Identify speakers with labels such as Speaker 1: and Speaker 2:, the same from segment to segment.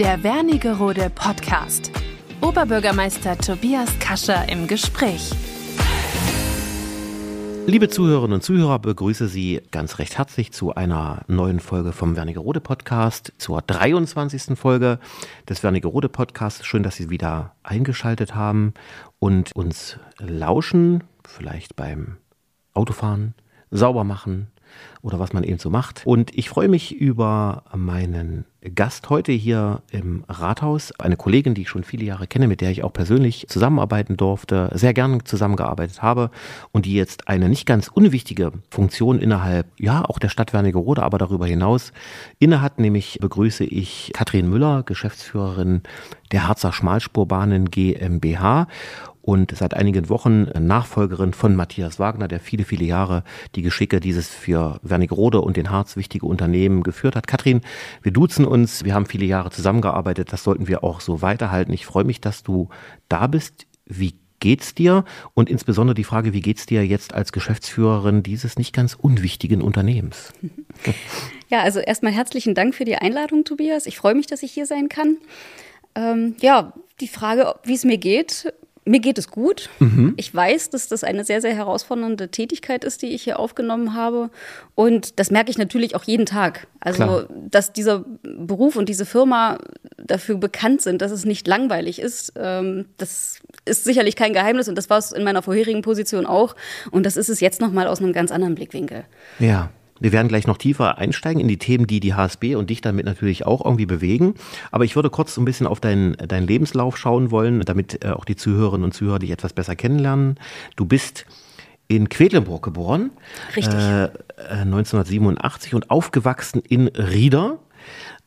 Speaker 1: Der Wernigerode Podcast. Oberbürgermeister Tobias Kascher im Gespräch.
Speaker 2: Liebe Zuhörerinnen und Zuhörer, begrüße Sie ganz recht herzlich zu einer neuen Folge vom Wernigerode Podcast, zur 23. Folge des Wernigerode Podcasts. Schön, dass Sie wieder eingeschaltet haben und uns lauschen, vielleicht beim Autofahren, sauber machen, oder was man eben so macht. Und ich freue mich über meinen Gast heute hier im Rathaus, eine Kollegin, die ich schon viele Jahre kenne, mit der ich auch persönlich zusammenarbeiten durfte, sehr gern zusammengearbeitet habe und die jetzt eine nicht ganz unwichtige Funktion innerhalb, ja, auch der Stadt Wernigerode, aber darüber hinaus innehat, nämlich begrüße ich Katrin Müller, Geschäftsführerin der Harzer Schmalspurbahnen GmbH und seit einigen Wochen Nachfolgerin von Matthias Wagner, der viele, viele Jahre die Geschicke dieses für Wernigerode und den Harz wichtige Unternehmen geführt hat. Katrin, wir duzen uns, wir haben viele Jahre zusammengearbeitet, das sollten wir auch so weiterhalten. Ich freue mich, dass du da bist. Wie geht's dir? Und insbesondere die Frage, wie geht's dir jetzt als Geschäftsführerin dieses nicht ganz unwichtigen Unternehmens?
Speaker 3: Ja, also erstmal herzlichen Dank für die Einladung, Tobias. Ich freue mich, dass ich hier sein kann. Ähm, ja, die Frage, wie es mir geht, mir geht es gut. Mhm. Ich weiß, dass das eine sehr, sehr herausfordernde Tätigkeit ist, die ich hier aufgenommen habe. Und das merke ich natürlich auch jeden Tag. Also, Klar. dass dieser Beruf und diese Firma dafür bekannt sind, dass es nicht langweilig ist, ähm, das ist sicherlich kein Geheimnis. Und das war es in meiner vorherigen Position auch. Und das ist es jetzt nochmal aus einem ganz anderen Blickwinkel.
Speaker 2: Ja. Wir werden gleich noch tiefer einsteigen in die Themen, die die HSB und dich damit natürlich auch irgendwie bewegen. Aber ich würde kurz so ein bisschen auf deinen, deinen Lebenslauf schauen wollen, damit äh, auch die Zuhörerinnen und Zuhörer dich etwas besser kennenlernen. Du bist in Quedlinburg geboren.
Speaker 3: Richtig. Äh,
Speaker 2: 1987 und aufgewachsen in Rieder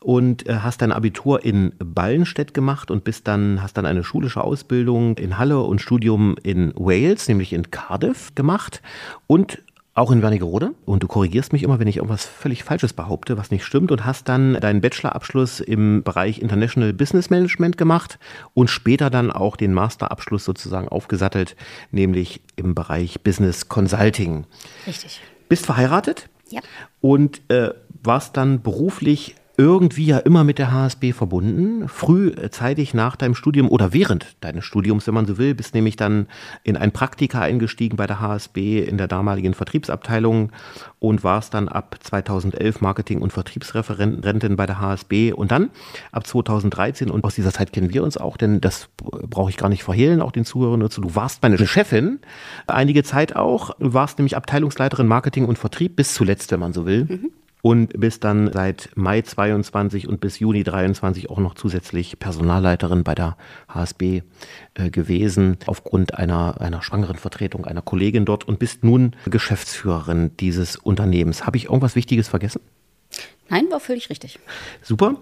Speaker 2: und äh, hast dein Abitur in Ballenstedt gemacht und bist dann, hast dann eine schulische Ausbildung in Halle und Studium in Wales, nämlich in Cardiff gemacht und auch in Wernigerode. Und du korrigierst mich immer, wenn ich irgendwas völlig Falsches behaupte, was nicht stimmt. Und hast dann deinen Bachelorabschluss im Bereich International Business Management gemacht und später dann auch den Masterabschluss sozusagen aufgesattelt, nämlich im Bereich Business Consulting.
Speaker 3: Richtig.
Speaker 2: Bist verheiratet?
Speaker 3: Ja.
Speaker 2: Und äh, warst dann beruflich irgendwie ja immer mit der HSB verbunden. Frühzeitig nach deinem Studium oder während deines Studiums, wenn man so will, bist nämlich dann in ein Praktika eingestiegen bei der HSB in der damaligen Vertriebsabteilung und warst dann ab 2011 Marketing- und Vertriebsreferentin bei der HSB und dann ab 2013 und aus dieser Zeit kennen wir uns auch, denn das brauche ich gar nicht verhehlen, auch den Zuhörern dazu. Du warst meine Chefin einige Zeit auch, warst nämlich Abteilungsleiterin Marketing und Vertrieb bis zuletzt, wenn man so will. Mhm und bist dann seit Mai 22 und bis Juni 23 auch noch zusätzlich Personalleiterin bei der HSB äh, gewesen, aufgrund einer, einer schwangeren Vertretung einer Kollegin dort und bist nun Geschäftsführerin dieses Unternehmens. Habe ich irgendwas Wichtiges vergessen?
Speaker 3: Nein, war völlig richtig.
Speaker 2: Super.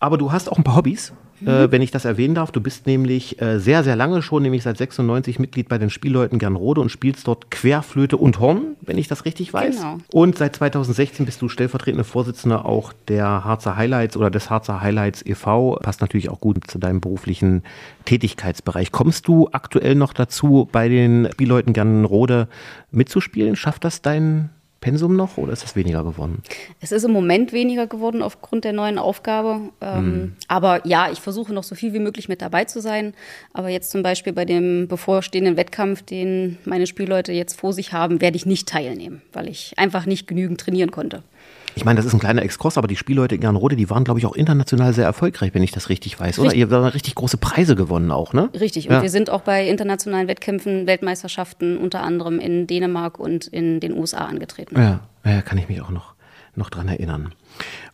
Speaker 2: Aber du hast auch ein paar Hobbys, mhm. äh, wenn ich das erwähnen darf. Du bist nämlich äh, sehr, sehr lange schon, nämlich seit 96 Mitglied bei den Spielleuten Gernrode und spielst dort Querflöte und Horn, wenn ich das richtig weiß. Genau. Und seit 2016 bist du stellvertretende Vorsitzende auch der Harzer Highlights oder des Harzer Highlights e.V. Passt natürlich auch gut zu deinem beruflichen Tätigkeitsbereich. Kommst du aktuell noch dazu, bei den Spielleuten Gernrode mitzuspielen? Schafft das dein Pensum noch oder ist das weniger geworden?
Speaker 3: Es ist im Moment weniger geworden aufgrund der neuen Aufgabe. Ähm, mhm. Aber ja, ich versuche noch so viel wie möglich mit dabei zu sein. Aber jetzt zum Beispiel bei dem bevorstehenden Wettkampf, den meine Spielleute jetzt vor sich haben, werde ich nicht teilnehmen, weil ich einfach nicht genügend trainieren konnte.
Speaker 2: Ich meine, das ist ein kleiner Exkurs, aber die Spielleute in Gernrode, die waren, glaube ich, auch international sehr erfolgreich, wenn ich das richtig weiß, oder? Ihr habt richtig große Preise gewonnen auch, ne?
Speaker 3: Richtig. Und ja. wir sind auch bei internationalen Wettkämpfen, Weltmeisterschaften unter anderem in Dänemark und in den USA angetreten.
Speaker 2: Ja, ja kann ich mich auch noch, noch dran erinnern.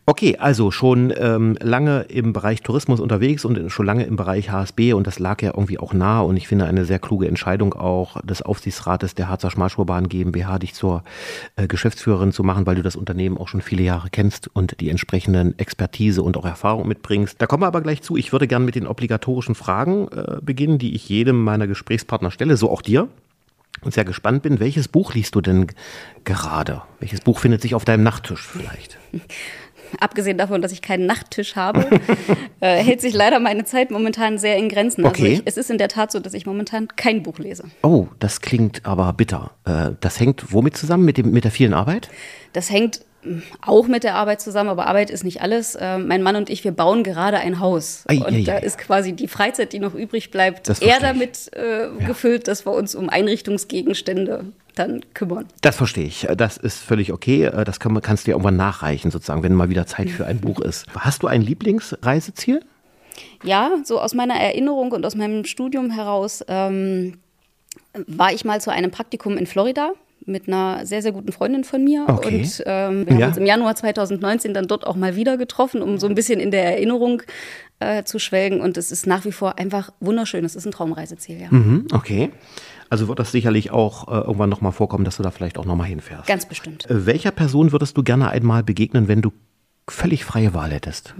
Speaker 2: Okay, also schon ähm, lange im Bereich Tourismus unterwegs und schon lange im Bereich HSB und das lag ja irgendwie auch nah und ich finde eine sehr kluge Entscheidung auch des Aufsichtsrates der Harzer Schmalspurbahn GmbH, dich zur äh, Geschäftsführerin zu machen, weil du das Unternehmen auch schon viele Jahre kennst und die entsprechenden Expertise und auch Erfahrung mitbringst. Da kommen wir aber gleich zu. Ich würde gerne mit den obligatorischen Fragen äh, beginnen, die ich jedem meiner Gesprächspartner stelle, so auch dir und sehr gespannt bin, welches Buch liest du denn gerade? Welches Buch findet sich auf deinem Nachttisch vielleicht?
Speaker 3: abgesehen davon, dass ich keinen Nachttisch habe, äh, hält sich leider meine Zeit momentan sehr in Grenzen.
Speaker 2: Also okay.
Speaker 3: ich, es ist in der Tat so, dass ich momentan kein Buch lese.
Speaker 2: Oh, das klingt aber bitter. Äh, das hängt womit zusammen? Mit, dem, mit der vielen Arbeit?
Speaker 3: Das hängt auch mit der Arbeit zusammen, aber Arbeit ist nicht alles. Äh, mein Mann und ich, wir bauen gerade ein Haus.
Speaker 2: Ei,
Speaker 3: und
Speaker 2: ei,
Speaker 3: da
Speaker 2: ei.
Speaker 3: ist quasi die Freizeit, die noch übrig bleibt, eher damit äh, gefüllt, dass wir uns um Einrichtungsgegenstände dann kümmern.
Speaker 2: Das verstehe ich. Das ist völlig okay. Das kann, kannst du ja irgendwann nachreichen, sozusagen, wenn mal wieder Zeit für ein Buch ist. Hast du ein Lieblingsreiseziel?
Speaker 3: Ja, so aus meiner Erinnerung und aus meinem Studium heraus ähm, war ich mal zu einem Praktikum in Florida mit einer sehr, sehr guten Freundin von mir.
Speaker 2: Okay.
Speaker 3: Und ähm, wir
Speaker 2: Ja.
Speaker 3: haben uns im Januar 2019 dann dort auch mal wieder getroffen, um so ein bisschen in der Erinnerung äh, zu schwelgen. Und es ist nach wie vor einfach wunderschön. Es ist ein Traumreiseziel, ja.
Speaker 2: Mhm, okay. Also wird das sicherlich auch äh, irgendwann nochmal vorkommen, dass du da vielleicht auch nochmal hinfährst.
Speaker 3: Ganz bestimmt.
Speaker 2: Äh, Welcher Person würdest du gerne einmal begegnen, wenn du völlig freie Wahl hättest?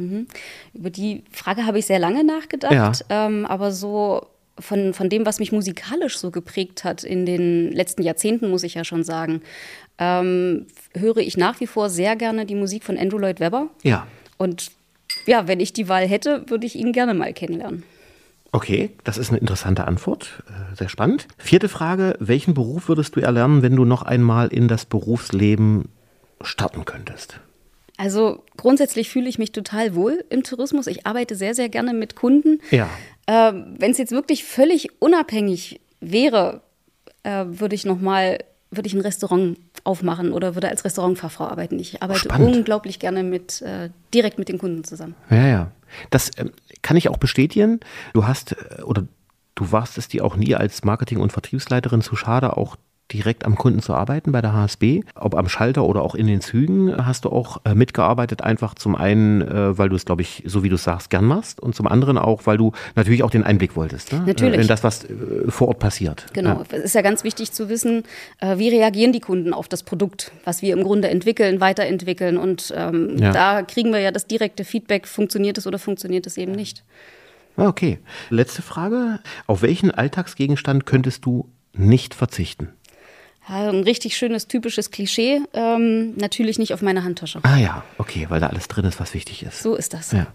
Speaker 3: Über die Frage habe ich sehr lange nachgedacht, ähm, aber so von, von dem, was mich musikalisch so geprägt hat in den letzten Jahrzehnten, muss ich ja schon sagen, ähm, höre ich nach wie vor sehr gerne die Musik von Andrew Lloyd Webber.
Speaker 2: Ja.
Speaker 3: Und ja, wenn ich die Wahl hätte, würde ich ihn gerne mal kennenlernen.
Speaker 2: Okay, das ist eine interessante Antwort. Äh, Sehr spannend. Vierte Frage. Welchen Beruf würdest du erlernen, wenn du noch einmal in das Berufsleben starten könntest?
Speaker 3: Also grundsätzlich fühle ich mich total wohl im Tourismus. Ich arbeite sehr, sehr gerne mit Kunden.
Speaker 2: Ja.
Speaker 3: Ähm, Wenn es jetzt wirklich völlig unabhängig wäre, äh, würde ich noch mal, würde ich ein Restaurant aufmachen oder würde als Restaurantfachfrau arbeiten. Ich arbeite
Speaker 2: Spannend.
Speaker 3: unglaublich gerne mit äh, direkt mit den Kunden zusammen.
Speaker 2: Ja, ja. Das ähm, kann ich auch bestätigen. Du hast äh, oder du warst es dir auch nie als Marketing- und Vertriebsleiterin zu schade, auch direkt am Kunden zu arbeiten bei der HSB, ob am Schalter oder auch in den Zügen, hast du auch äh, mitgearbeitet, einfach zum einen, äh, weil du es, glaube ich, so wie du es sagst, gern machst und zum anderen auch, weil du natürlich auch den Einblick wolltest. Ne?
Speaker 3: Natürlich.
Speaker 2: Äh, In das, was äh, vor Ort passiert.
Speaker 3: Genau. Es ist ja ganz wichtig zu wissen, äh, wie reagieren die Kunden auf das Produkt, was wir im Grunde entwickeln, weiterentwickeln. Und ähm,
Speaker 2: Ja.
Speaker 3: da kriegen wir ja das direkte Feedback, funktioniert es oder funktioniert es eben nicht.
Speaker 2: Ah, Okay. Letzte Frage. Auf welchen Alltagsgegenstand könntest du nicht verzichten?
Speaker 3: Ein richtig schönes, typisches Klischee. Ähm, natürlich nicht auf meine Handtasche.
Speaker 2: Ah ja, okay, weil da alles drin ist, was wichtig ist.
Speaker 3: So ist das.
Speaker 2: Ja,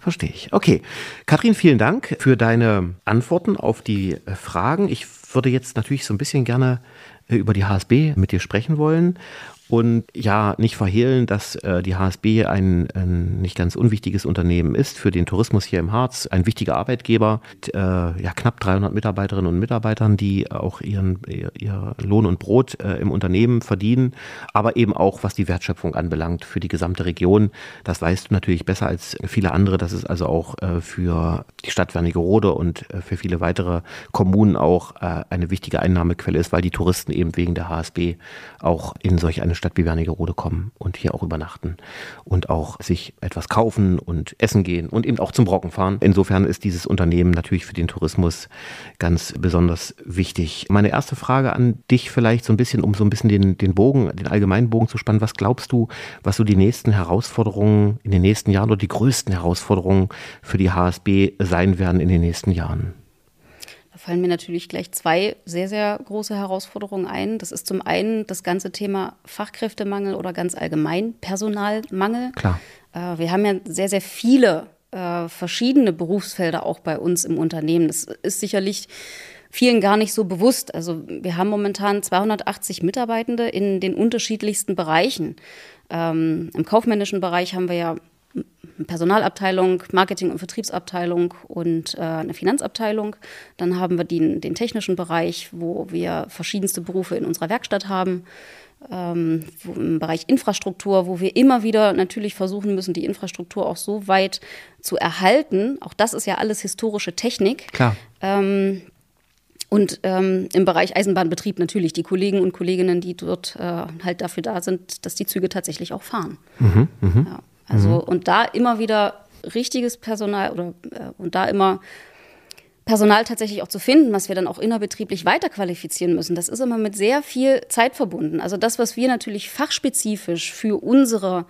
Speaker 2: verstehe ich. Okay. Katrin, vielen Dank für deine Antworten auf die Fragen. Ich würde jetzt natürlich so ein bisschen gerne über die HSB mit dir sprechen wollen. Und ja, nicht verhehlen, dass äh, die HSB ein, ein nicht ganz unwichtiges Unternehmen ist für den Tourismus hier im Harz. Ein wichtiger Arbeitgeber mit äh, ja, knapp 300 Mitarbeiterinnen und Mitarbeitern, die auch ihren, ihr, ihr Lohn und Brot äh, im Unternehmen verdienen, aber eben auch, was die Wertschöpfung anbelangt, für die gesamte Region. Das weißt du natürlich besser als viele andere, dass es also auch äh, für die Stadt Wernigerode und äh, für viele weitere Kommunen auch äh, eine wichtige Einnahmequelle ist, weil die Touristen eben wegen der HSB auch in solch eine Stadt wie Wernigerode kommen und hier auch übernachten und auch sich etwas kaufen und essen gehen und eben auch zum Brocken fahren. Insofern ist dieses Unternehmen natürlich für den Tourismus ganz besonders wichtig. Meine erste Frage an dich vielleicht so ein bisschen, um so ein bisschen den, den Bogen, den allgemeinen Bogen zu spannen. Was glaubst du, was so die nächsten Herausforderungen in den nächsten Jahren oder die größten Herausforderungen für die HSB sein werden in den nächsten Jahren?
Speaker 3: Da fallen mir natürlich gleich zwei sehr, sehr große Herausforderungen ein. Das ist zum einen das ganze Thema Fachkräftemangel oder ganz allgemein Personalmangel.
Speaker 2: Klar.
Speaker 3: Äh, wir haben ja sehr, sehr viele äh, verschiedene Berufsfelder auch bei uns im Unternehmen. Das ist sicherlich vielen gar nicht so bewusst. Also wir haben momentan 280 Mitarbeitende in den unterschiedlichsten Bereichen. Ähm, Im kaufmännischen Bereich haben wir ja Personalabteilung, Marketing- und Vertriebsabteilung und äh, eine Finanzabteilung. Dann haben wir den, den technischen Bereich, wo wir verschiedenste Berufe in unserer Werkstatt haben. Ähm, Im Bereich Infrastruktur, wo wir immer wieder natürlich versuchen müssen, die Infrastruktur auch so weit zu erhalten. Auch das ist ja alles historische Technik.
Speaker 2: Klar.
Speaker 3: Ähm, und ähm, im Bereich Eisenbahnbetrieb natürlich die Kollegen und Kolleginnen, die dort äh, halt dafür da sind, dass die Züge tatsächlich auch fahren. ja, also und da immer wieder richtiges Personal oder äh, und da immer Personal tatsächlich auch zu finden, was wir dann auch innerbetrieblich weiterqualifizieren müssen. Das ist immer mit sehr viel Zeit verbunden. Also das, was wir natürlich fachspezifisch für unsere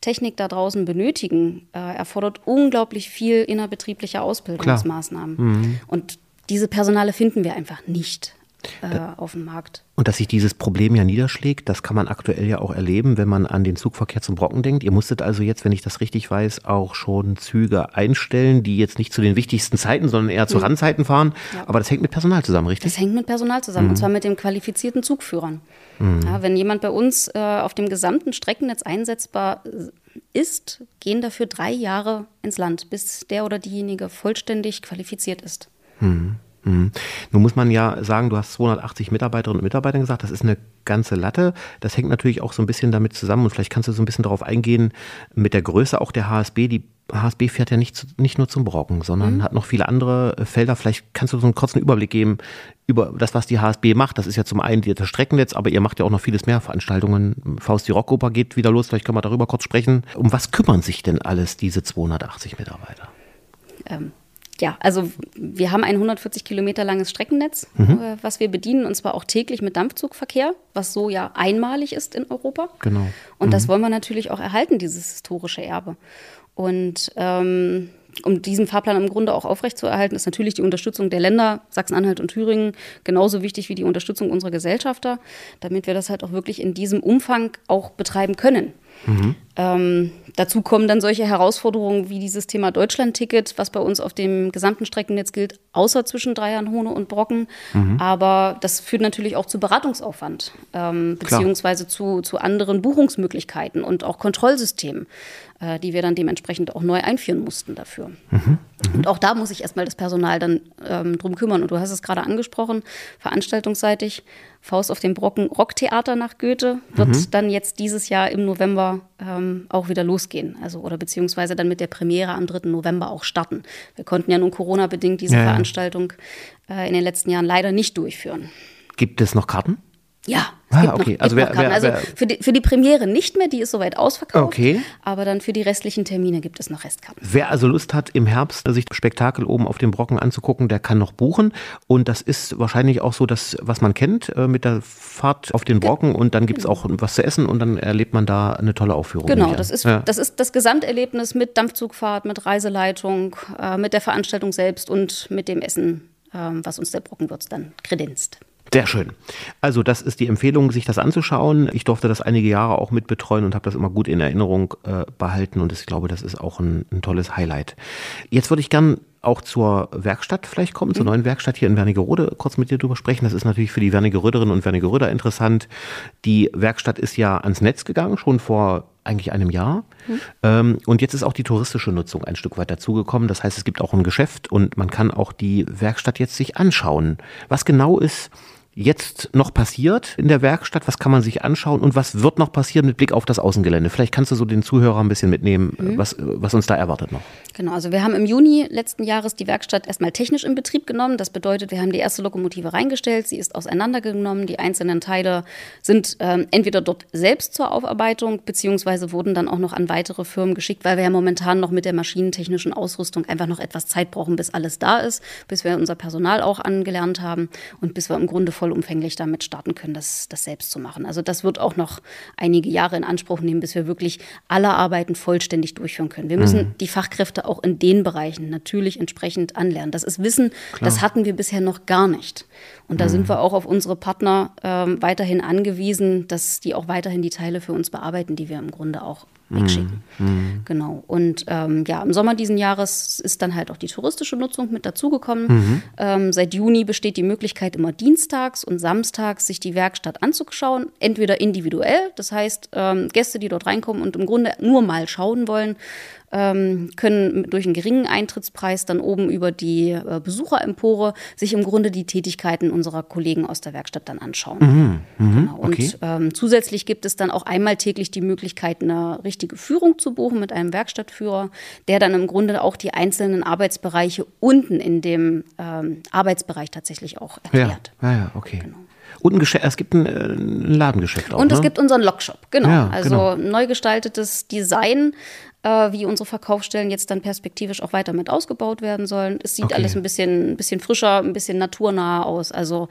Speaker 3: Technik da draußen benötigen, äh, erfordert unglaublich viel innerbetriebliche Ausbildungsmaßnahmen. Und diese Personale finden wir einfach nicht. Äh, auf dem Markt.
Speaker 2: Und dass sich dieses Problem ja niederschlägt, das kann man aktuell ja auch erleben, wenn man an den Zugverkehr zum Brocken denkt. Ihr musstet also jetzt, wenn ich das richtig weiß, auch schon Züge einstellen, die jetzt nicht zu den wichtigsten Zeiten, sondern eher zu mhm. Randzeiten fahren. Ja. Aber das hängt mit Personal zusammen, richtig?
Speaker 3: Das hängt mit Personal zusammen, mhm. und zwar mit den qualifizierten Zugführern. Mhm. Ja, wenn jemand bei uns äh, auf dem gesamten Streckennetz einsetzbar ist, gehen dafür drei Jahre ins Land, bis der oder diejenige vollständig qualifiziert ist.
Speaker 2: Mhm. Mhm. Nun muss man ja sagen, du hast 280 Mitarbeiterinnen und Mitarbeiter gesagt, das ist eine ganze Latte. Das hängt natürlich auch so ein bisschen damit zusammen und vielleicht kannst du so ein bisschen darauf eingehen mit der Größe auch der HSB. Die HSB fährt ja nicht, zu, nicht nur zum Brocken, sondern mhm. hat noch viele andere Felder. Vielleicht kannst du so einen kurzen Überblick geben über das, was die HSB macht. Das ist ja zum einen das Streckennetz, aber ihr macht ja auch noch vieles mehr Veranstaltungen. Faust die Rockoper geht wieder los, vielleicht können wir darüber kurz sprechen. Um was kümmern sich denn alles diese 280 Mitarbeiter?
Speaker 3: Ähm, ja, also wir haben ein 140 Kilometer langes Streckennetz, mhm. äh, was wir bedienen, und zwar auch täglich mit Dampfzugverkehr, was so ja einmalig ist in Europa.
Speaker 2: Genau.
Speaker 3: Und mhm. das wollen wir natürlich auch erhalten, dieses historische Erbe. Und ähm, um diesen Fahrplan im Grunde auch aufrechtzuerhalten, ist natürlich die Unterstützung der Länder Sachsen-Anhalt und Thüringen genauso wichtig wie die Unterstützung unserer Gesellschafter, damit wir das halt auch wirklich in diesem Umfang auch betreiben können. Mhm. Ähm, dazu kommen dann solche Herausforderungen wie dieses Thema Deutschland-Ticket, was bei uns auf dem gesamten Streckennetz gilt, außer zwischen Hohne und Brocken. Mhm. Aber das führt natürlich auch zu Beratungsaufwand, ähm, beziehungsweise zu, zu anderen Buchungsmöglichkeiten und auch Kontrollsystemen, äh, die wir dann dementsprechend auch neu einführen mussten dafür. Mhm. Mhm. Und auch da muss ich erstmal das Personal dann ähm, drum kümmern. Und du hast es gerade angesprochen, veranstaltungsseitig Faust auf dem Brocken Rocktheater nach Goethe wird mhm. dann jetzt dieses Jahr im November ähm, auch wieder losgehen. Also oder beziehungsweise dann mit der Premiere am 3. November auch starten. Wir konnten ja nun Corona-bedingt diese ja, Veranstaltung äh, in den letzten Jahren leider nicht durchführen.
Speaker 2: Gibt es noch Karten?
Speaker 3: Ja,
Speaker 2: ah, okay. Noch, also, wer, wer,
Speaker 3: also für, die, für die Premiere nicht mehr, die ist soweit ausverkauft.
Speaker 2: Okay.
Speaker 3: Aber dann für die restlichen Termine gibt es noch Restkarten.
Speaker 2: Wer also Lust hat, im Herbst sich Spektakel oben auf dem Brocken anzugucken, der kann noch buchen. Und das ist wahrscheinlich auch so das, was man kennt äh, mit der Fahrt auf den Brocken. Und dann gibt es auch was zu essen und dann erlebt man da eine tolle Aufführung.
Speaker 3: Genau, das ist, ja. das ist das Gesamterlebnis mit Dampfzugfahrt, mit Reiseleitung, äh, mit der Veranstaltung selbst und mit dem Essen, äh, was uns der Brockenwirt dann kredenzt.
Speaker 2: Sehr schön. Also das ist die Empfehlung, sich das anzuschauen. Ich durfte das einige Jahre auch mit betreuen und habe das immer gut in Erinnerung äh, behalten und ich glaube, das ist auch ein, ein tolles Highlight. Jetzt würde ich gern auch zur Werkstatt vielleicht kommen, zur mhm. neuen Werkstatt hier in Wernigerode kurz mit dir drüber sprechen. Das ist natürlich für die Wernigeröderinnen und Wernigeröder interessant. Die Werkstatt ist ja ans Netz gegangen, schon vor eigentlich einem Jahr. Mhm. Ähm, und jetzt ist auch die touristische Nutzung ein Stück weit dazugekommen. Das heißt, es gibt auch ein Geschäft und man kann auch die Werkstatt jetzt sich anschauen. Was genau ist jetzt noch passiert in der Werkstatt? Was kann man sich anschauen und was wird noch passieren mit Blick auf das Außengelände? Vielleicht kannst du so den Zuhörer ein bisschen mitnehmen, mhm. was, was uns da erwartet noch.
Speaker 3: Genau, also wir haben im Juni letzten Jahres die Werkstatt erstmal technisch in Betrieb genommen. Das bedeutet, wir haben die erste Lokomotive reingestellt, sie ist auseinandergenommen, die einzelnen Teile sind ähm, entweder dort selbst zur Aufarbeitung, beziehungsweise wurden dann auch noch an weitere Firmen geschickt, weil wir ja momentan noch mit der maschinentechnischen Ausrüstung einfach noch etwas Zeit brauchen, bis alles da ist, bis wir unser Personal auch angelernt haben und bis wir im Grunde voll vollumfänglich damit starten können, das, das selbst zu machen. Also das wird auch noch einige Jahre in Anspruch nehmen, bis wir wirklich alle Arbeiten vollständig durchführen können. Wir müssen mhm. die Fachkräfte auch in den Bereichen natürlich entsprechend anlernen. Das ist Wissen, Klar. das hatten wir bisher noch gar nicht. Und da mhm. sind wir auch auf unsere Partner ähm, weiterhin angewiesen, dass die auch weiterhin die Teile für uns bearbeiten, die wir im Grunde auch wegschicken. Mhm. Genau. Und ähm, ja, im Sommer diesen Jahres ist dann halt auch die touristische Nutzung mit dazugekommen. Mhm. Ähm, seit Juni besteht die Möglichkeit, immer dienstags und samstags sich die Werkstatt anzuschauen. Entweder individuell, das heißt ähm, Gäste, die dort reinkommen und im Grunde nur mal schauen wollen, können durch einen geringen Eintrittspreis dann oben über die äh, Besucherempore sich im Grunde die Tätigkeiten unserer Kollegen aus der Werkstatt dann anschauen. Mhm, mh, genau. Und okay. ähm, zusätzlich gibt es dann auch einmal täglich die Möglichkeit, eine richtige Führung zu buchen mit einem Werkstattführer, der dann im Grunde auch die einzelnen Arbeitsbereiche unten in dem ähm, Arbeitsbereich tatsächlich auch erklärt.
Speaker 2: Ja, ja, ja okay. Genau. Und ein Geschäft, es gibt ein, äh, ein Ladengeschäft auch.
Speaker 3: Und es
Speaker 2: ne?
Speaker 3: gibt unseren Lockshop, genau. Ja, also genau. neu gestaltetes Design äh, wie unsere Verkaufsstellen jetzt dann perspektivisch auch weiter mit ausgebaut werden sollen. Es sieht okay. alles ein bisschen, ein bisschen frischer, ein bisschen naturnah aus. Also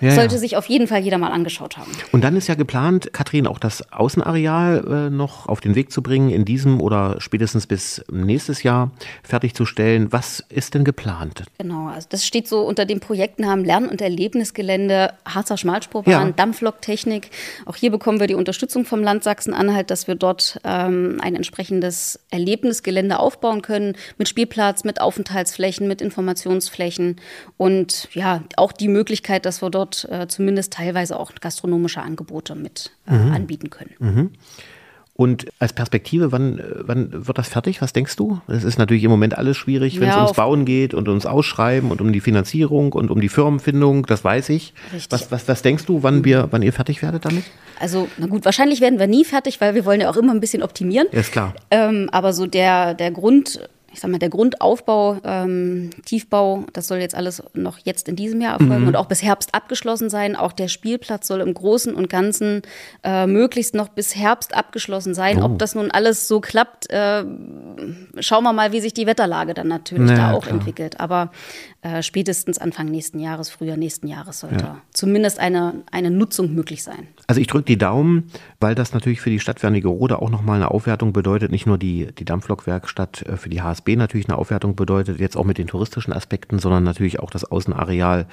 Speaker 3: ja, Sollte ja. sich auf jeden Fall jeder mal angeschaut haben.
Speaker 2: Und dann ist ja geplant, Kathrin, auch das Außenareal äh, noch auf den Weg zu bringen, in diesem oder spätestens bis nächstes Jahr fertigzustellen. Was ist denn geplant?
Speaker 3: Genau, also das steht so unter dem Projektnamen Lern- und Erlebnisgelände Harzer Schmalspurbahn, ja. Dampfloktechnik. Auch hier bekommen wir die Unterstützung vom Land Sachsen-Anhalt, dass wir dort ähm, ein entsprechendes Erlebnisgelände aufbauen können mit Spielplatz, mit Aufenthaltsflächen, mit Informationsflächen und ja, auch die Möglichkeit, dass wir dort dort äh, zumindest teilweise auch gastronomische Angebote mit äh, mhm. anbieten können.
Speaker 2: Mhm. Und als Perspektive, wann, wann wird das fertig? Was denkst du? Es ist natürlich im Moment alles schwierig, wenn ja, es ums Bauen geht und ums Ausschreiben und um die Finanzierung und um die Firmenfindung, das weiß ich. Richtig. Was, was, was denkst du, wann, wir, wann ihr fertig werdet damit?
Speaker 3: Also, na gut, wahrscheinlich werden wir nie fertig, weil wir wollen ja auch immer ein bisschen optimieren.
Speaker 2: Ja, ist klar.
Speaker 3: Ähm, aber so der, der Grund, ich sag mal, der Grundaufbau, ähm, Tiefbau, das soll jetzt alles noch jetzt in diesem Jahr erfolgen mhm. und auch bis Herbst abgeschlossen sein. Auch der Spielplatz soll im Großen und Ganzen äh, möglichst noch bis Herbst abgeschlossen sein. Oh. Ob das nun alles so klappt, äh, schauen wir mal, wie sich die Wetterlage dann natürlich naja, da auch klar. entwickelt. Aber äh, spätestens Anfang nächsten Jahres, Frühjahr nächsten Jahres sollte ja. zumindest eine, eine Nutzung möglich sein.
Speaker 2: Also ich drücke die Daumen, weil das natürlich für die Stadt Wernigerode auch nochmal eine Aufwertung bedeutet. Nicht nur die, die Dampflokwerkstatt äh, für die HSB natürlich eine Aufwertung bedeutet, jetzt auch mit den touristischen Aspekten, sondern natürlich auch das Außenareal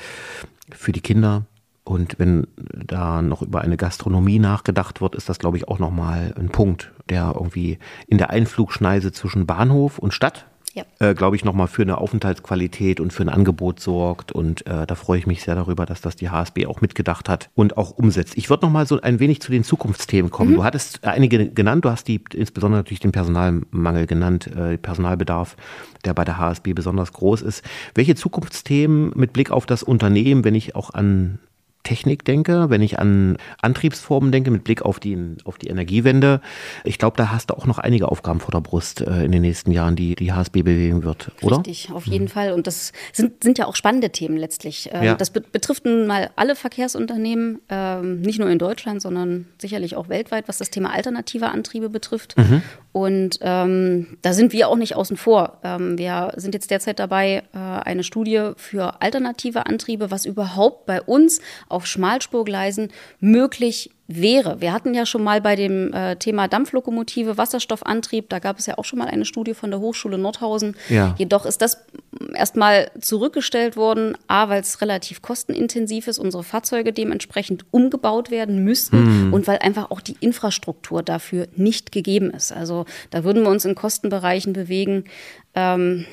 Speaker 2: für die Kinder. Und wenn da noch über eine Gastronomie nachgedacht wird, ist das, glaube ich, auch nochmal ein Punkt, der irgendwie in der Einflugschneise zwischen Bahnhof und Stadt ja. äh, glaube ich, nochmal für eine Aufenthaltsqualität und für ein Angebot sorgt. Und äh, da freue ich mich sehr darüber, dass das die HSB auch mitgedacht hat und auch umsetzt. Ich würde nochmal so ein wenig zu den Zukunftsthemen kommen. Mhm. Du hattest einige genannt, du hast die insbesondere natürlich den Personalmangel genannt, äh, Personalbedarf, der bei der HSB besonders groß ist. Welche Zukunftsthemen mit Blick auf das Unternehmen, wenn ich auch an Technik denke, wenn ich an Antriebsformen denke, mit Blick auf die, auf die Energiewende, ich glaube, da hast du auch noch einige Aufgaben vor der Brust äh, in den nächsten Jahren, die die HSB bewegen wird, oder?
Speaker 3: Richtig, auf jeden mhm. Fall. Und das sind, sind ja auch spannende Themen letztlich. Ähm, ja. Das be betrifft nun mal alle Verkehrsunternehmen, ähm, nicht nur in Deutschland, sondern sicherlich auch weltweit, was das Thema alternative Antriebe betrifft. Mhm. Und ähm, da sind wir auch nicht außen vor. Ähm, wir sind jetzt derzeit dabei, äh, eine Studie für alternative Antriebe, was überhaupt bei uns auf Schmalspurgleisen möglich wäre. Wir hatten ja schon mal bei dem äh, Thema Dampflokomotive, Wasserstoffantrieb, da gab es ja auch schon mal eine Studie von der Hochschule Nordhausen. Ja. Jedoch ist das erstmal zurückgestellt worden, a, weil es relativ kostenintensiv ist, unsere Fahrzeuge dementsprechend umgebaut werden müssten mhm. und weil einfach auch die Infrastruktur dafür nicht gegeben ist. Also da würden wir uns in Kostenbereichen bewegen. Ähm,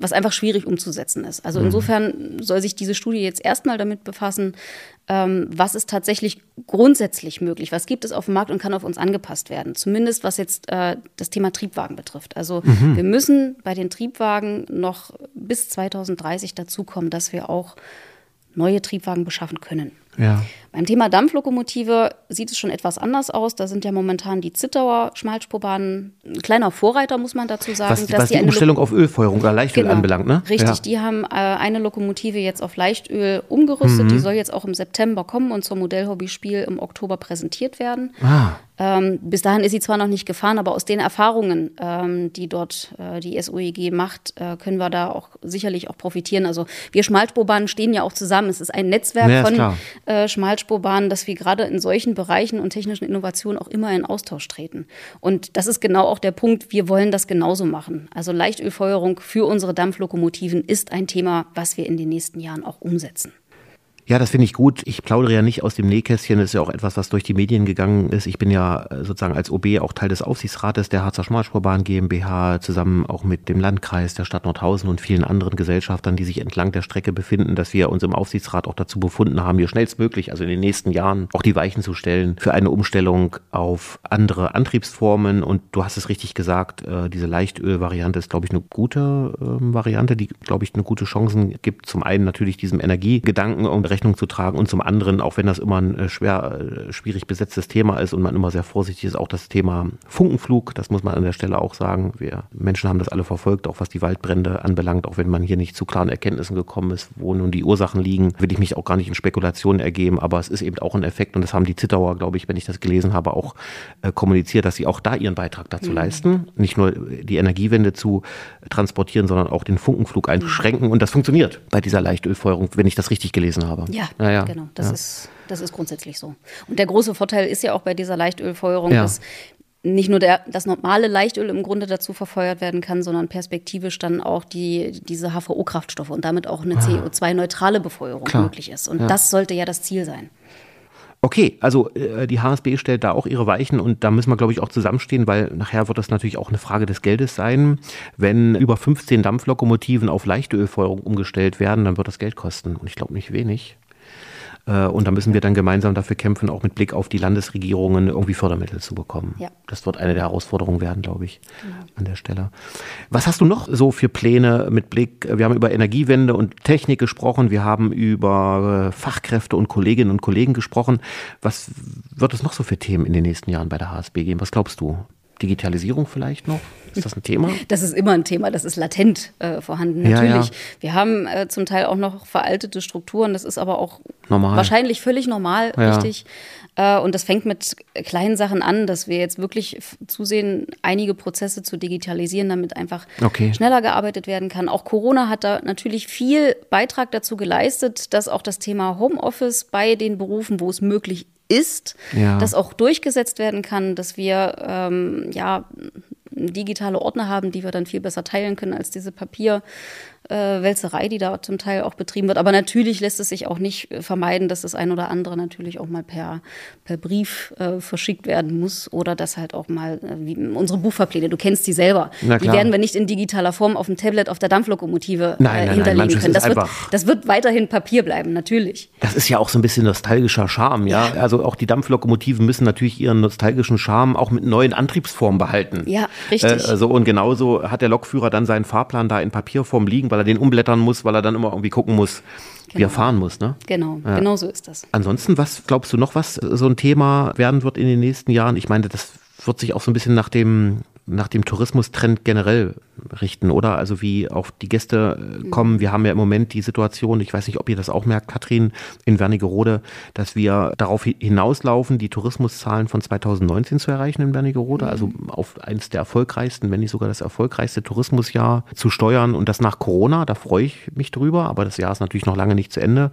Speaker 3: was einfach schwierig umzusetzen ist. Also mhm. insofern soll sich diese Studie jetzt erstmal damit befassen, ähm, was ist tatsächlich grundsätzlich möglich, was gibt es auf dem Markt und kann auf uns angepasst werden. Zumindest was jetzt äh, das Thema Triebwagen betrifft. Also mhm. wir müssen bei den Triebwagen noch bis 2030 dazu kommen, dass wir auch neue Triebwagen beschaffen können. Ja. Beim Thema Dampflokomotive sieht es schon etwas anders aus. Da sind ja momentan die Zittauer Schmalspurbahnen ein kleiner Vorreiter, muss man dazu sagen.
Speaker 2: Was, was die, die Umstellung auf Ölfeuerung oder Leichtöl genau, anbelangt, ne?
Speaker 3: Richtig, ja. die haben äh, eine Lokomotive jetzt auf Leichtöl umgerüstet. Mhm. Die soll jetzt auch im September kommen und zum Modellhobby-Spiel im Oktober präsentiert werden. Ah. Ähm, bis dahin ist sie zwar noch nicht gefahren, aber aus den Erfahrungen, ähm, die dort äh, die SOEG macht, äh, können wir da auch sicherlich auch profitieren. Also wir Schmalspurbahnen stehen ja auch zusammen. Es ist ein Netzwerk ja, von äh, Schmalspurbahnen, dass wir gerade in solchen Bereichen und technischen Innovationen auch immer in Austausch treten. Und das ist genau auch der Punkt, wir wollen das genauso machen. Also Leichtölfeuerung für unsere Dampflokomotiven ist ein Thema, was wir in den nächsten Jahren auch umsetzen.
Speaker 2: Ja, das finde ich gut. Ich plaudere ja nicht aus dem Nähkästchen. Das ist ja auch etwas, was durch die Medien gegangen ist. Ich bin ja äh, sozusagen als OB auch Teil des Aufsichtsrates der Harzer Schmalspurbahn GmbH, zusammen auch mit dem Landkreis, der Stadt Nordhausen und vielen anderen Gesellschaftern, die sich entlang der Strecke befinden, dass wir uns im Aufsichtsrat auch dazu befunden haben, hier schnellstmöglich, also in den nächsten Jahren, auch die Weichen zu stellen für eine Umstellung auf andere Antriebsformen. Und du hast es richtig gesagt, äh, diese Leichtöl-Variante ist, glaube ich, eine gute ähm, Variante, die, glaube ich, eine gute Chancen gibt. Zum einen natürlich diesem Energiegedanken und Rechnung zu tragen und zum anderen, auch wenn das immer ein äh, schwer, äh, schwierig besetztes Thema ist und man immer sehr vorsichtig ist, auch das Thema Funkenflug, das muss man an der Stelle auch sagen. Wir Menschen haben das alle verfolgt, auch was die Waldbrände anbelangt, auch wenn man hier nicht zu klaren Erkenntnissen gekommen ist, wo nun die Ursachen liegen, will ich mich auch gar nicht in Spekulationen ergeben, aber es ist eben auch ein Effekt und das haben die Zittauer, glaube ich, wenn ich das gelesen habe, auch äh, kommuniziert, dass sie auch da ihren Beitrag dazu mhm. leisten, nicht nur die Energiewende zu transportieren, sondern auch den Funkenflug einschränken mhm. und das funktioniert bei dieser Leichtölfeuerung, wenn ich das richtig gelesen habe.
Speaker 3: Ja, ja, ja. genau, das, ja. Ist, das ist grundsätzlich so. Und der große Vorteil ist ja auch bei dieser Leichtölfeuerung, dass nicht nur der, das normale Leichtöl im Grunde dazu verfeuert werden kann, sondern perspektivisch dann auch die, diese HVO-Kraftstoffe und damit auch eine ah. CO2-neutrale Befeuerung Klar. möglich ist. Und ja. das sollte ja das Ziel sein.
Speaker 2: Okay, also äh, die HSB stellt da auch ihre Weichen und da müssen wir, glaube ich, auch zusammenstehen, weil nachher wird das natürlich auch eine Frage des Geldes sein. Wenn über 15 Dampflokomotiven auf Leichtölfeuerung umgestellt werden, dann wird das Geld kosten. Und ich glaube nicht wenig. Äh, und da müssen wir dann gemeinsam dafür kämpfen, auch mit Blick auf die Landesregierungen irgendwie Fördermittel zu bekommen. Ja. Das wird eine der Herausforderungen werden, glaube ich, genau. an der Stelle. Was hast du noch so für Pläne mit Blick? Wir haben über Energiewende und Technik gesprochen, wir haben über äh, Fachkräfte und Kolleginnen und Kollegen gesprochen. Was wird es noch so für Themen in den nächsten Jahren bei der HSB geben? Was glaubst du? Digitalisierung vielleicht noch? Ist das ein Thema?
Speaker 3: Das ist immer ein Thema, das ist latent äh, vorhanden, natürlich. Ja, ja. Wir haben äh, zum Teil auch noch veraltete Strukturen, das ist aber auch normal. wahrscheinlich völlig normal, ja. richtig. Äh, und das fängt mit kleinen Sachen an, dass wir jetzt wirklich zusehen, einige Prozesse zu digitalisieren, damit einfach okay. schneller gearbeitet werden kann. Auch Corona hat da natürlich viel Beitrag dazu geleistet, dass auch das Thema Homeoffice bei den Berufen, wo es möglich ist, ja. das auch durchgesetzt werden kann, dass wir ähm, ja digitale Ordner haben, die wir dann viel besser teilen können als diese Papier äh, Wälzerei, die da zum Teil auch betrieben wird. Aber natürlich lässt es sich auch nicht äh, vermeiden, dass das ein oder andere natürlich auch mal per, per Brief äh, verschickt werden muss oder dass halt auch mal, äh, wie unsere Buchverpläne, du kennst die selber, die werden wir nicht in digitaler Form auf dem Tablet auf der Dampflokomotive äh, nein, nein, hinterlegen nein, können. Das wird, das wird weiterhin Papier bleiben, natürlich.
Speaker 2: Das ist ja auch so ein bisschen nostalgischer Charme, ja. ja. Also auch die Dampflokomotiven müssen natürlich ihren nostalgischen Charme auch mit neuen Antriebsformen behalten.
Speaker 3: Ja, richtig.
Speaker 2: Äh, so und genauso hat der Lokführer dann seinen Fahrplan da in Papierform liegen, weil er den umblättern muss, weil er dann immer irgendwie gucken muss, genau. wie er genau. fahren muss. Ne?
Speaker 3: Genau, ja. genau so ist das.
Speaker 2: Ansonsten, was glaubst du noch, was so ein Thema werden wird in den nächsten Jahren? Ich meine, das wird sich auch so ein bisschen nach dem nach dem Tourismustrend generell richten, oder? Also wie auch die Gäste äh, mhm. kommen. Wir haben ja im Moment die Situation, ich weiß nicht, ob ihr das auch merkt, Katrin, in Wernigerode, dass wir darauf hinauslaufen, die Tourismuszahlen von 2019 zu erreichen in Wernigerode, also mhm. auf eines der erfolgreichsten, wenn nicht sogar das erfolgreichste Tourismusjahr zu steuern und das nach Corona, da freue ich mich drüber, aber das Jahr ist natürlich noch lange nicht zu Ende.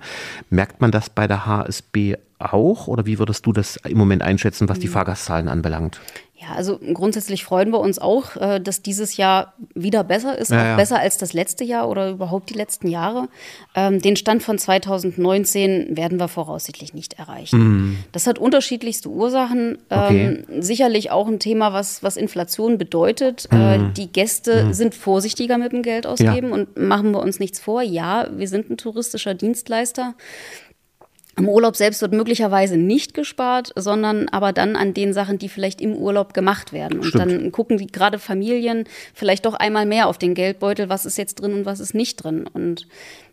Speaker 2: Merkt man das bei der HSB auch oder wie würdest du das im Moment einschätzen, was die mhm. Fahrgastzahlen anbelangt?
Speaker 3: Ja, also grundsätzlich freuen wir uns auch, äh, dass dieses Jahr wieder besser ist, ja, auch ja. besser als das letzte Jahr oder überhaupt die letzten Jahre. Ähm, den Stand von 2019 werden wir voraussichtlich nicht erreichen. Mhm. Das hat unterschiedlichste Ursachen. Okay. Ähm, sicherlich auch ein Thema, was, was Inflation bedeutet. Äh, mhm. Die Gäste mhm. sind vorsichtiger mit dem Geld ausgeben ja. und machen wir uns nichts vor. Ja, wir sind ein touristischer Dienstleister. Im Urlaub selbst wird möglicherweise nicht gespart, sondern aber dann an den Sachen, die vielleicht im Urlaub gemacht werden. Und Stimmt. dann gucken die gerade Familien vielleicht doch einmal mehr auf den Geldbeutel, was ist jetzt drin und was ist nicht drin. Und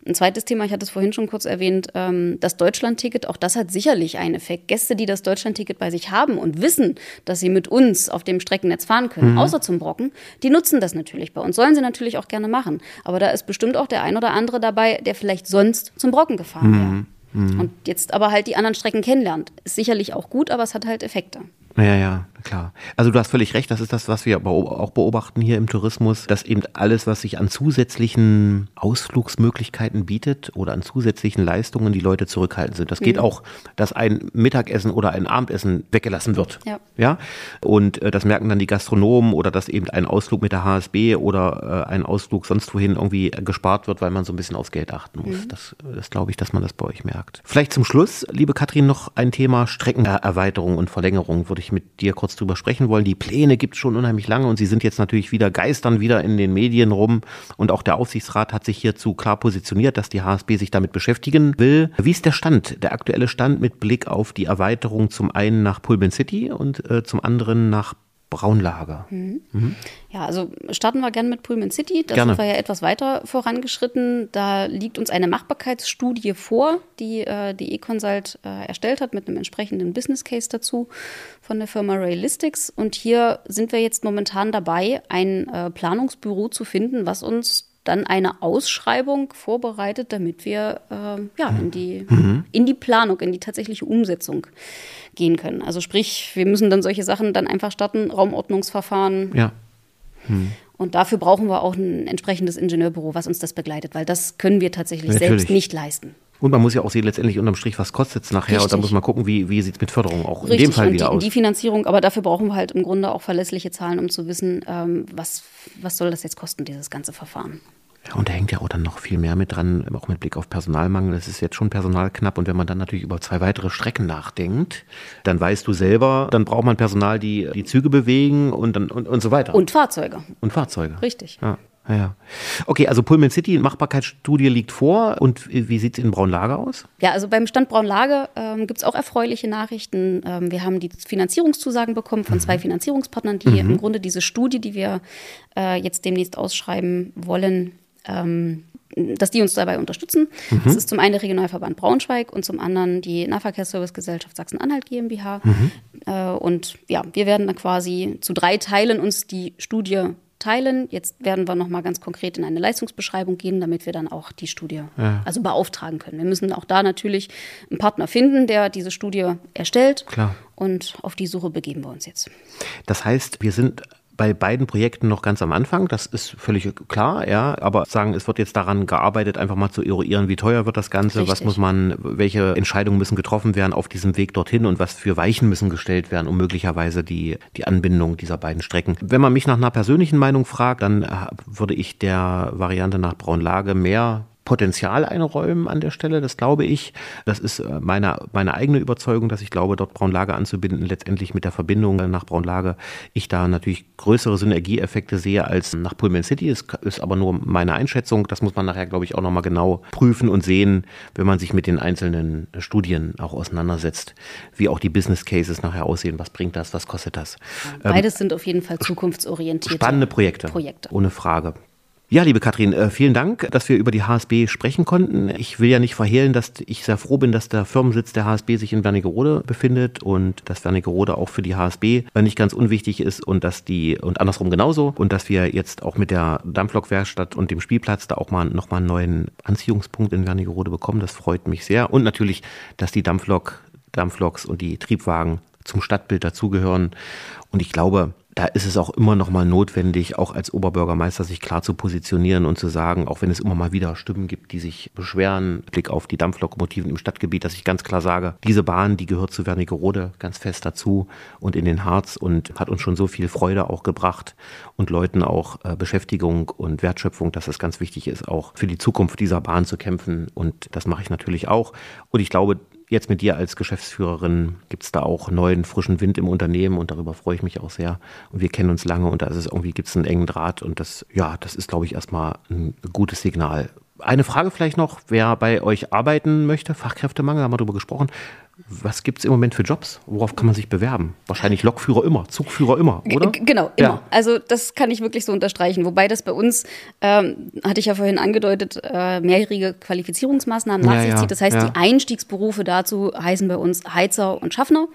Speaker 3: ein zweites Thema, ich hatte es vorhin schon kurz erwähnt, ähm, das Deutschlandticket, auch das hat sicherlich einen Effekt. Gäste, die das Deutschlandticket bei sich haben und wissen, dass sie mit uns auf dem Streckennetz fahren können, mhm. außer zum Brocken, die nutzen das natürlich bei uns. Sollen sie natürlich auch gerne machen. Aber da ist bestimmt auch der ein oder andere dabei, der vielleicht sonst zum Brocken gefahren wäre. Mhm. Und jetzt aber halt die anderen Strecken kennenlernt. Ist sicherlich auch gut, aber es hat halt Effekte.
Speaker 2: Ja, ja, klar. Also du hast völlig recht, das ist das, was wir auch beobachten hier im Tourismus, dass eben alles, was sich an zusätzlichen Ausflugsmöglichkeiten bietet oder an zusätzlichen Leistungen die Leute zurückhalten sind. Das geht mhm. auch, dass ein Mittagessen oder ein Abendessen weggelassen wird. Ja. ja? Und äh, das merken dann die Gastronomen oder dass eben ein Ausflug mit der HSB oder äh, ein Ausflug sonst wohin irgendwie gespart wird, weil man so ein bisschen aufs Geld achten muss. Mhm. Das, das glaube ich, dass man das bei euch merkt. Vielleicht zum Schluss, liebe Katrin, noch ein Thema Streckenerweiterung und Verlängerung würde ich mit dir kurz drüber sprechen wollen. Die Pläne gibt es schon unheimlich lange und sie sind jetzt natürlich wieder geistern wieder in den Medien rum. Und auch der Aufsichtsrat hat sich hierzu klar positioniert, dass die HSB sich damit beschäftigen will. Wie ist der Stand, der aktuelle Stand mit Blick auf die Erweiterung zum einen nach Pulben City und äh, zum anderen nach Braunlage.
Speaker 3: Mhm. Mhm. Ja, also starten wir gerne mit Pullman City. Da
Speaker 2: gerne.
Speaker 3: sind wir ja etwas weiter vorangeschritten. Da liegt uns eine Machbarkeitsstudie vor, die äh, die eConsult äh, erstellt hat mit einem entsprechenden Business Case dazu von der Firma Realistics. Und hier sind wir jetzt momentan dabei, ein äh, Planungsbüro zu finden, was uns dann eine Ausschreibung vorbereitet, damit wir äh, ja, in, die, mhm. in die Planung, in die tatsächliche Umsetzung gehen können. Also sprich, wir müssen dann solche Sachen dann einfach starten, Raumordnungsverfahren.
Speaker 2: Ja.
Speaker 3: Mhm. Und dafür brauchen wir auch ein entsprechendes Ingenieurbüro, was uns das begleitet, weil das können wir tatsächlich Natürlich. selbst nicht leisten.
Speaker 2: Und man muss ja auch sehen, letztendlich unterm Strich, was kostet es nachher? Richtig. Und dann muss man gucken, wie, wie sieht es mit Förderung auch
Speaker 3: Richtig.
Speaker 2: in dem Fall
Speaker 3: und
Speaker 2: wieder
Speaker 3: die,
Speaker 2: aus.
Speaker 3: Die Finanzierung, aber dafür brauchen wir halt im Grunde auch verlässliche Zahlen, um zu wissen, ähm, was, was soll das jetzt kosten, dieses ganze Verfahren.
Speaker 2: Ja, und da hängt ja auch dann noch viel mehr mit dran, auch mit Blick auf Personalmangel. Es ist jetzt schon personalknapp und wenn man dann natürlich über zwei weitere Strecken nachdenkt, dann weißt du selber, dann braucht man Personal, die die Züge bewegen und dann und, und so weiter.
Speaker 3: Und Fahrzeuge.
Speaker 2: Und Fahrzeuge.
Speaker 3: Richtig.
Speaker 2: Ja. Ja, Okay, also Pullman City, Machbarkeitsstudie liegt vor. Und wie sieht es in Braunlage aus?
Speaker 3: Ja, also beim Stand Braunlage ähm, gibt es auch erfreuliche Nachrichten. Ähm, wir haben die Finanzierungszusagen bekommen von mhm. zwei Finanzierungspartnern, die mhm. im Grunde diese Studie, die wir äh, jetzt demnächst ausschreiben wollen, ähm, dass die uns dabei unterstützen. Mhm. Das ist zum einen der Regionalverband Braunschweig und zum anderen die Nahverkehrsservicegesellschaft Sachsen-Anhalt GmbH. Mhm. Äh, und ja, wir werden dann quasi zu drei Teilen uns die Studie teilen. Jetzt werden wir noch mal ganz konkret in eine Leistungsbeschreibung gehen, damit wir dann auch die Studie ja. also beauftragen können. Wir müssen auch da natürlich einen Partner finden, der diese Studie erstellt.
Speaker 2: Klar.
Speaker 3: Und auf die Suche begeben wir uns jetzt.
Speaker 2: Das heißt, wir sind bei beiden Projekten noch ganz am Anfang, das ist völlig klar, ja, aber sagen, es wird jetzt daran gearbeitet, einfach mal zu eruieren, wie teuer wird das Ganze, Richtig. was muss man, welche Entscheidungen müssen getroffen werden auf diesem Weg dorthin und was für Weichen müssen gestellt werden, um möglicherweise die, die Anbindung dieser beiden Strecken. Wenn man mich nach einer persönlichen Meinung fragt, dann äh, würde ich der Variante nach Braunlage mehr Potenzial einräumen an der Stelle, das glaube ich. Das ist äh, meine, meine eigene Überzeugung, dass ich glaube, dort Braunlage anzubinden, letztendlich mit der Verbindung nach Braunlage, ich da natürlich größere Synergieeffekte sehe als nach Pullman City. Das ist aber nur meine Einschätzung. Das muss man nachher, glaube ich, auch nochmal genau prüfen und sehen, wenn man sich mit den einzelnen Studien auch auseinandersetzt, wie auch die Business Cases nachher aussehen. Was bringt das? Was kostet das?
Speaker 3: Beides ähm, sind auf jeden Fall zukunftsorientierte
Speaker 2: Spannende Projekte.
Speaker 3: Projekte.
Speaker 2: Ohne Frage. Ja, liebe Katrin, äh, vielen Dank, dass wir über die HSB sprechen konnten. Ich will ja nicht verhehlen, dass ich sehr froh bin, dass der Firmensitz der HSB sich in Wernigerode befindet und dass Wernigerode auch für die HSB nicht ganz unwichtig ist und dass die und andersrum genauso und dass wir jetzt auch mit der Dampflokwerkstatt und dem Spielplatz da auch mal nochmal einen neuen Anziehungspunkt in Wernigerode bekommen. Das freut mich sehr und natürlich, dass die Dampflok, Dampfloks und die Triebwagen zum Stadtbild dazugehören und ich glaube, da ist es auch immer noch mal notwendig, auch als Oberbürgermeister sich klar zu positionieren und zu sagen, auch wenn es immer mal wieder Stimmen gibt, die sich beschweren, Blick auf die Dampflokomotiven im Stadtgebiet, dass ich ganz klar sage, diese Bahn, die gehört zu Wernigerode ganz fest dazu und in den Harz und hat uns schon so viel Freude auch gebracht und Leuten auch äh, Beschäftigung und Wertschöpfung, dass es ganz wichtig ist, auch für die Zukunft dieser Bahn zu kämpfen und das mache ich natürlich auch. Und ich glaube, Jetzt mit dir als Geschäftsführerin gibt es da auch neuen, frischen Wind im Unternehmen und darüber freue ich mich auch sehr. Und wir kennen uns lange und da ist es irgendwie, gibt es einen engen Draht und das, ja, das ist, glaube ich, erstmal ein gutes Signal. Eine Frage vielleicht noch, wer bei euch arbeiten möchte, Fachkräftemangel, haben wir darüber gesprochen. Was gibt es im Moment für Jobs? Worauf kann man sich bewerben? Wahrscheinlich Lokführer immer, Zugführer immer, oder?
Speaker 3: G genau, immer. Ja. Also das kann ich wirklich so unterstreichen. Wobei das bei uns, ähm, hatte ich ja vorhin angedeutet, äh, mehrjährige Qualifizierungsmaßnahmen nach ja, sich zieht. Das heißt, ja. die Einstiegsberufe dazu heißen bei uns Heizer und Schaffner.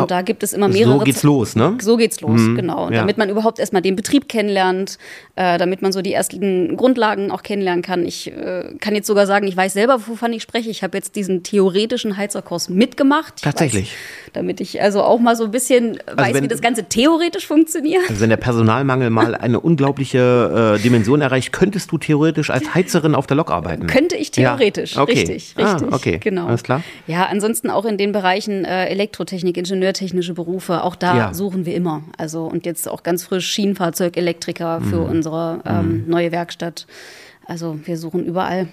Speaker 3: Und da gibt es immer mehrere.
Speaker 2: So geht's los, ne?
Speaker 3: So geht's los, mhm, genau. Ja. Damit man überhaupt erstmal den Betrieb kennenlernt, äh, damit man so die ersten Grundlagen auch kennenlernen kann. Ich äh, kann jetzt sogar sagen, ich weiß selber, wovon ich spreche. Ich habe jetzt diesen theoretischen Heizerkurs mitgemacht.
Speaker 2: Tatsächlich.
Speaker 3: Weiß, damit ich also auch mal so ein bisschen also weiß, wenn, wie das Ganze theoretisch funktioniert.
Speaker 2: Also wenn der Personalmangel mal eine unglaubliche äh, Dimension erreicht, könntest du theoretisch als Heizerin auf der Lok arbeiten?
Speaker 3: Könnte ich theoretisch,
Speaker 2: ja. okay.
Speaker 3: richtig, richtig.
Speaker 2: Ah, okay,
Speaker 3: genau.
Speaker 2: Alles klar.
Speaker 3: Ja, ansonsten auch in den Bereichen äh, Elektrotechnik, Ingenieurtechnische Berufe, auch da ja. suchen wir immer. Also und jetzt auch ganz frisch Schienenfahrzeugelektriker für mhm. unsere ähm, mhm. neue Werkstatt. Also wir suchen überall.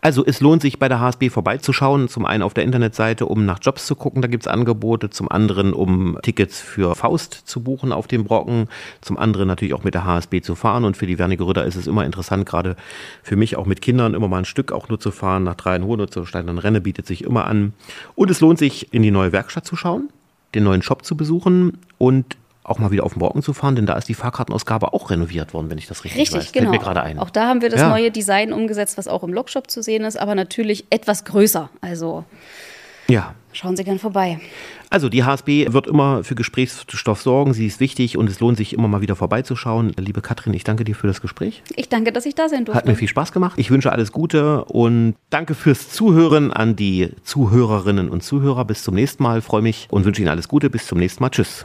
Speaker 2: Also es lohnt sich bei der HSB vorbeizuschauen. Zum einen auf der Internetseite, um nach Jobs zu gucken, da gibt es Angebote. Zum anderen, um Tickets für Faust zu buchen auf dem Brocken. Zum anderen natürlich auch mit der HSB zu fahren. Und für die Wernige Ritter ist es immer interessant, gerade für mich auch mit Kindern immer mal ein Stück auch nur zu fahren. Nach Dreienhohe nur zu steigen. Renne bietet sich immer an. Und es lohnt sich, in die neue Werkstatt zu schauen, den neuen Shop zu besuchen und auch mal wieder auf den Borken zu fahren, denn da ist die Fahrkartenausgabe auch renoviert worden, wenn ich das richtig,
Speaker 3: Richtig,
Speaker 2: weiß.
Speaker 3: genau.
Speaker 2: Fällt mir gerade ein.
Speaker 3: Auch da haben wir das
Speaker 2: Ja.
Speaker 3: neue Design umgesetzt, was auch im Logshop zu sehen ist, aber natürlich etwas größer. Also
Speaker 2: Ja.
Speaker 3: schauen Sie gern vorbei.
Speaker 2: Also die HSB wird immer für Gesprächsstoff sorgen. Sie ist wichtig und es lohnt sich immer mal wieder vorbeizuschauen. Liebe Katrin, ich danke dir für das Gespräch.
Speaker 3: Ich danke, dass ich da sein durfte.
Speaker 2: Hat mir viel Spaß gemacht. Ich wünsche alles Gute und danke fürs Zuhören an die Zuhörerinnen und Zuhörer. Bis zum nächsten Mal. Freue mich und wünsche Ihnen alles Gute. Bis zum nächsten Mal. Tschüss.